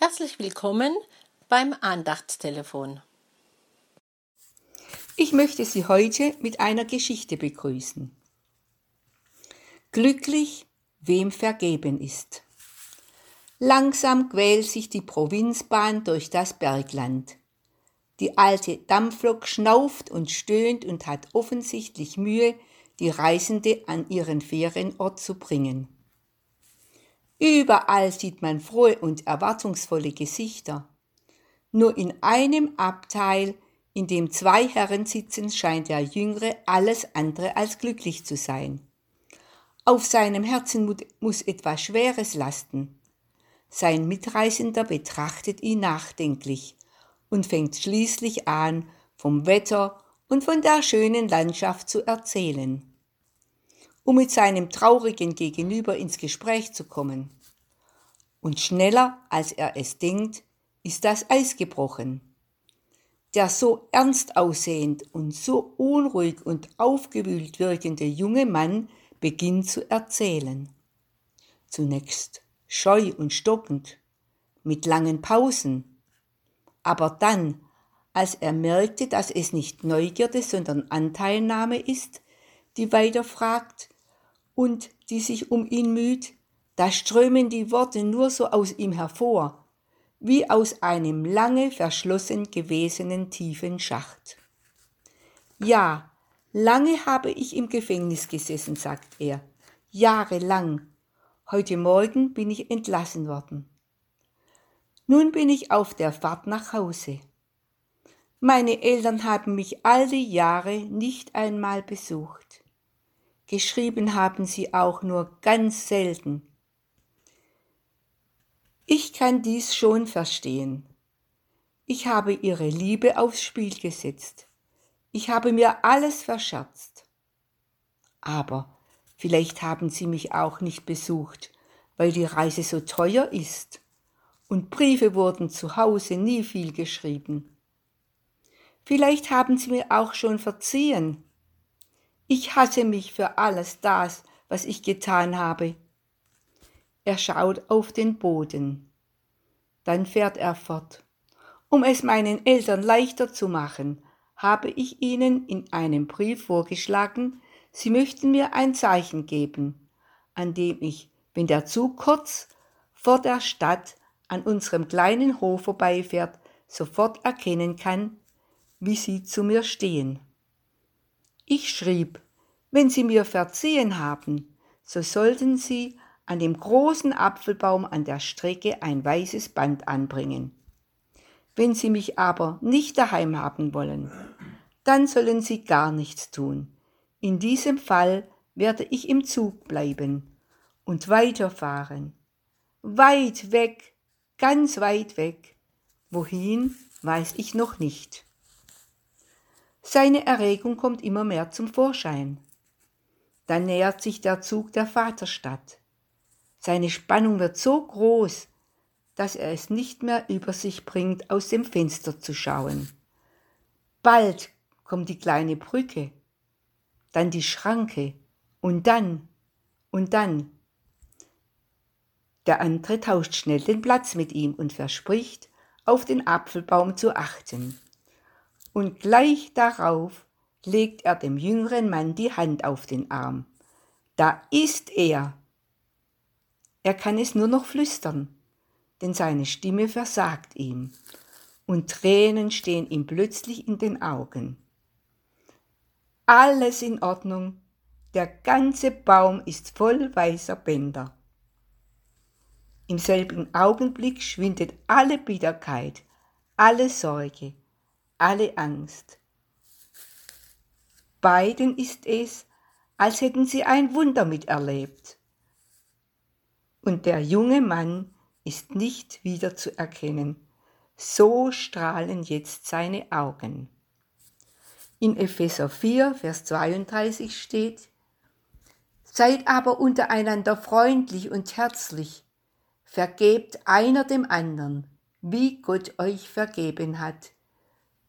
Herzlich willkommen beim Andachtstelefon. Ich möchte Sie heute mit einer Geschichte begrüßen. Glücklich, wem vergeben ist. Langsam quält sich die Provinzbahn durch das Bergland. Die alte Dampflok schnauft und stöhnt und hat offensichtlich Mühe, die Reisende an ihren Ferienort zu bringen. Überall sieht man frohe und erwartungsvolle Gesichter. Nur in einem Abteil, in dem zwei Herren sitzen, scheint der Jüngere alles andere als glücklich zu sein. Auf seinem Herzen muss etwas Schweres lasten. Sein Mitreisender betrachtet ihn nachdenklich und fängt schließlich an, vom Wetter und von der schönen Landschaft zu erzählen um mit seinem traurigen Gegenüber ins Gespräch zu kommen. Und schneller als er es denkt, ist das Eis gebrochen. Der so ernst aussehend und so unruhig und aufgewühlt wirkende junge Mann beginnt zu erzählen. Zunächst scheu und stockend, mit langen Pausen. Aber dann, als er merkte, dass es nicht Neugierde, sondern Anteilnahme ist, die weiter fragt, und die sich um ihn müht, da strömen die Worte nur so aus ihm hervor, wie aus einem lange verschlossen gewesenen tiefen Schacht. Ja, lange habe ich im Gefängnis gesessen, sagt er, jahrelang. Heute Morgen bin ich entlassen worden. Nun bin ich auf der Fahrt nach Hause. Meine Eltern haben mich all die Jahre nicht einmal besucht. Geschrieben haben sie auch nur ganz selten. Ich kann dies schon verstehen. Ich habe ihre Liebe aufs Spiel gesetzt. Ich habe mir alles verscherzt. Aber vielleicht haben sie mich auch nicht besucht, weil die Reise so teuer ist und Briefe wurden zu Hause nie viel geschrieben. Vielleicht haben sie mir auch schon verziehen, ich hasse mich für alles das, was ich getan habe. Er schaut auf den Boden. Dann fährt er fort. Um es meinen Eltern leichter zu machen, habe ich ihnen in einem Brief vorgeschlagen, sie möchten mir ein Zeichen geben, an dem ich, wenn der Zug kurz vor der Stadt an unserem kleinen Hof vorbeifährt, sofort erkennen kann, wie sie zu mir stehen. Ich schrieb, wenn Sie mir verziehen haben, so sollten Sie an dem großen Apfelbaum an der Strecke ein weißes Band anbringen. Wenn Sie mich aber nicht daheim haben wollen, dann sollen Sie gar nichts tun. In diesem Fall werde ich im Zug bleiben und weiterfahren. Weit weg, ganz weit weg. Wohin, weiß ich noch nicht. Seine Erregung kommt immer mehr zum Vorschein. Dann nähert sich der Zug der Vaterstadt. Seine Spannung wird so groß, dass er es nicht mehr über sich bringt, aus dem Fenster zu schauen. Bald kommt die kleine Brücke, dann die Schranke und dann und dann. Der andere tauscht schnell den Platz mit ihm und verspricht, auf den Apfelbaum zu achten. Und gleich darauf legt er dem jüngeren Mann die Hand auf den Arm. Da ist er. Er kann es nur noch flüstern, denn seine Stimme versagt ihm, und Tränen stehen ihm plötzlich in den Augen. Alles in Ordnung, der ganze Baum ist voll weißer Bänder. Im selben Augenblick schwindet alle Bitterkeit, alle Sorge, alle Angst. Beiden ist es, als hätten sie ein Wunder miterlebt. Und der junge Mann ist nicht wieder zu erkennen. So strahlen jetzt seine Augen. In Epheser 4, Vers 32 steht, Seid aber untereinander freundlich und herzlich, vergebt einer dem anderen, wie Gott euch vergeben hat,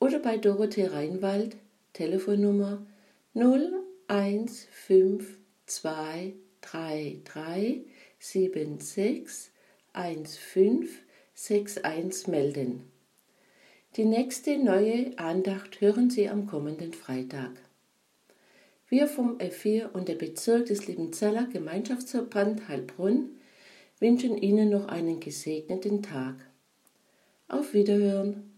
oder bei Dorothee Reinwald, Telefonnummer 0152333761561 melden. Die nächste neue Andacht hören Sie am kommenden Freitag. Wir vom F4 und der Bezirk des Liebenzeller Gemeinschaftsverband Heilbrunn wünschen Ihnen noch einen gesegneten Tag. Auf Wiederhören!